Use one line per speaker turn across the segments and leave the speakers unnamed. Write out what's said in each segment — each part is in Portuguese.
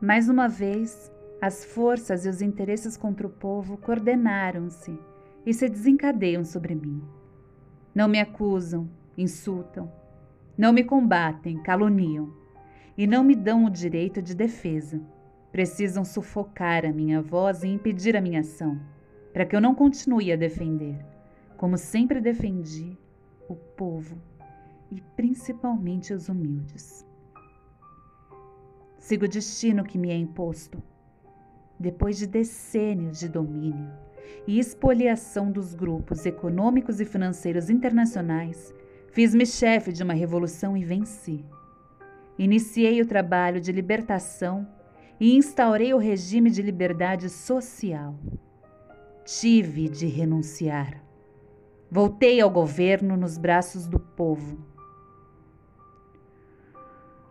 Mais uma vez, as forças e os interesses contra o povo coordenaram-se e se desencadeiam sobre mim. Não me acusam, insultam, não me combatem, caluniam e não me dão o direito de defesa. Precisam sufocar a minha voz e impedir a minha ação, para que eu não continue a defender, como sempre defendi, o povo e principalmente os humildes. Sigo o destino que me é imposto. Depois de decênios de domínio e expoliação dos grupos econômicos e financeiros internacionais, fiz-me chefe de uma revolução e venci. Iniciei o trabalho de libertação e instaurei o regime de liberdade social. Tive de renunciar. Voltei ao governo nos braços do povo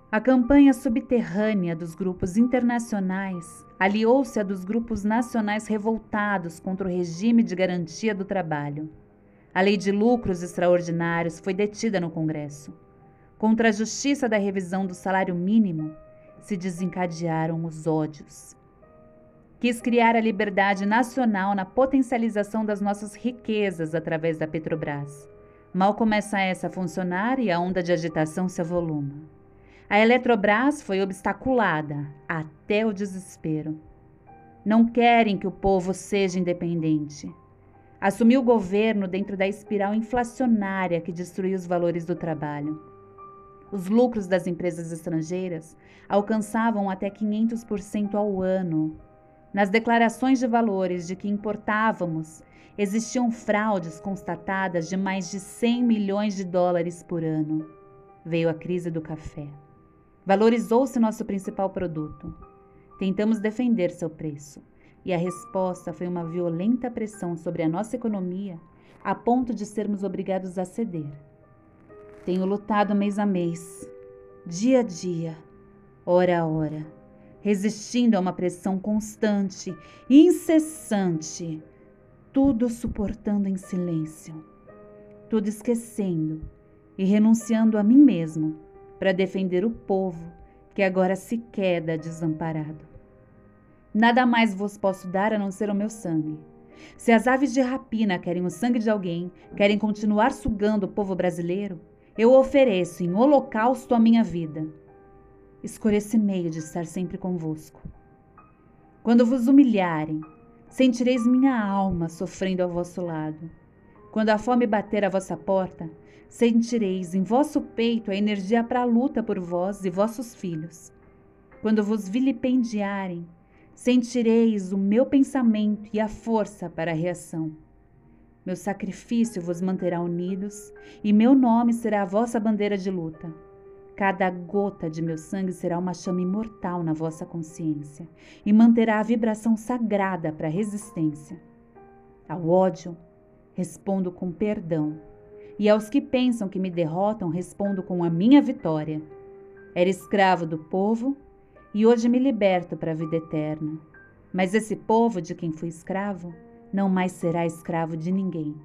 a campanha subterrânea dos grupos internacionais aliou-se à dos grupos nacionais revoltados contra o regime de garantia do trabalho. A lei de lucros extraordinários foi detida no Congresso. Contra a justiça da revisão do salário mínimo se desencadearam os ódios. Quis criar a liberdade nacional na potencialização das nossas riquezas através da Petrobras. Mal começa essa a funcionar e a onda de agitação se avoluma. A Eletrobras foi obstaculada até o desespero. Não querem que o povo seja independente. Assumiu o governo dentro da espiral inflacionária que destruiu os valores do trabalho. Os lucros das empresas estrangeiras alcançavam até 500% ao ano. Nas declarações de valores de que importávamos, existiam fraudes constatadas de mais de 100 milhões de dólares por ano. Veio a crise do café. Valorizou-se nosso principal produto. Tentamos defender seu preço, e a resposta foi uma violenta pressão sobre a nossa economia, a ponto de sermos obrigados a ceder. Tenho lutado mês a mês, dia a dia, hora a hora, resistindo a uma pressão constante incessante, tudo suportando em silêncio, tudo esquecendo e renunciando a mim mesmo para defender o povo que agora se queda desamparado. Nada mais vos posso dar a não ser o meu sangue. Se as aves de rapina querem o sangue de alguém, querem continuar sugando o povo brasileiro, eu ofereço em holocausto a minha vida. Escolha esse meio de estar sempre convosco. Quando vos humilharem, sentireis minha alma sofrendo ao vosso lado. Quando a fome bater à vossa porta, sentireis em vosso peito a energia para a luta por vós e vossos filhos. Quando vos vilipendiarem, sentireis o meu pensamento e a força para a reação. Meu sacrifício vos manterá unidos e meu nome será a vossa bandeira de luta. Cada gota de meu sangue será uma chama imortal na vossa consciência e manterá a vibração sagrada para a resistência. Ao ódio, respondo com perdão e aos que pensam que me derrotam, respondo com a minha vitória. Era escravo do povo e hoje me liberto para a vida eterna. Mas esse povo de quem fui escravo não mais será escravo de ninguém.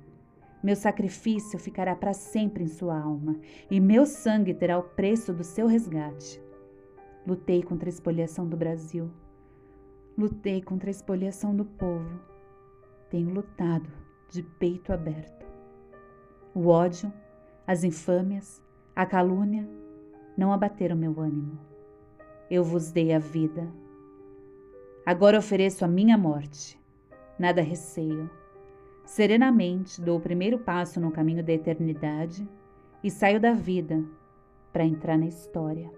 Meu sacrifício ficará para sempre em sua alma, e meu sangue terá o preço do seu resgate. Lutei contra a expoliação do Brasil. Lutei contra a expoliação do povo. Tenho lutado de peito aberto. O ódio, as infâmias, a calúnia não abateram meu ânimo. Eu vos dei a vida. Agora ofereço a minha morte. Nada receio. Serenamente dou o primeiro passo no caminho da eternidade e saio da vida para entrar na história.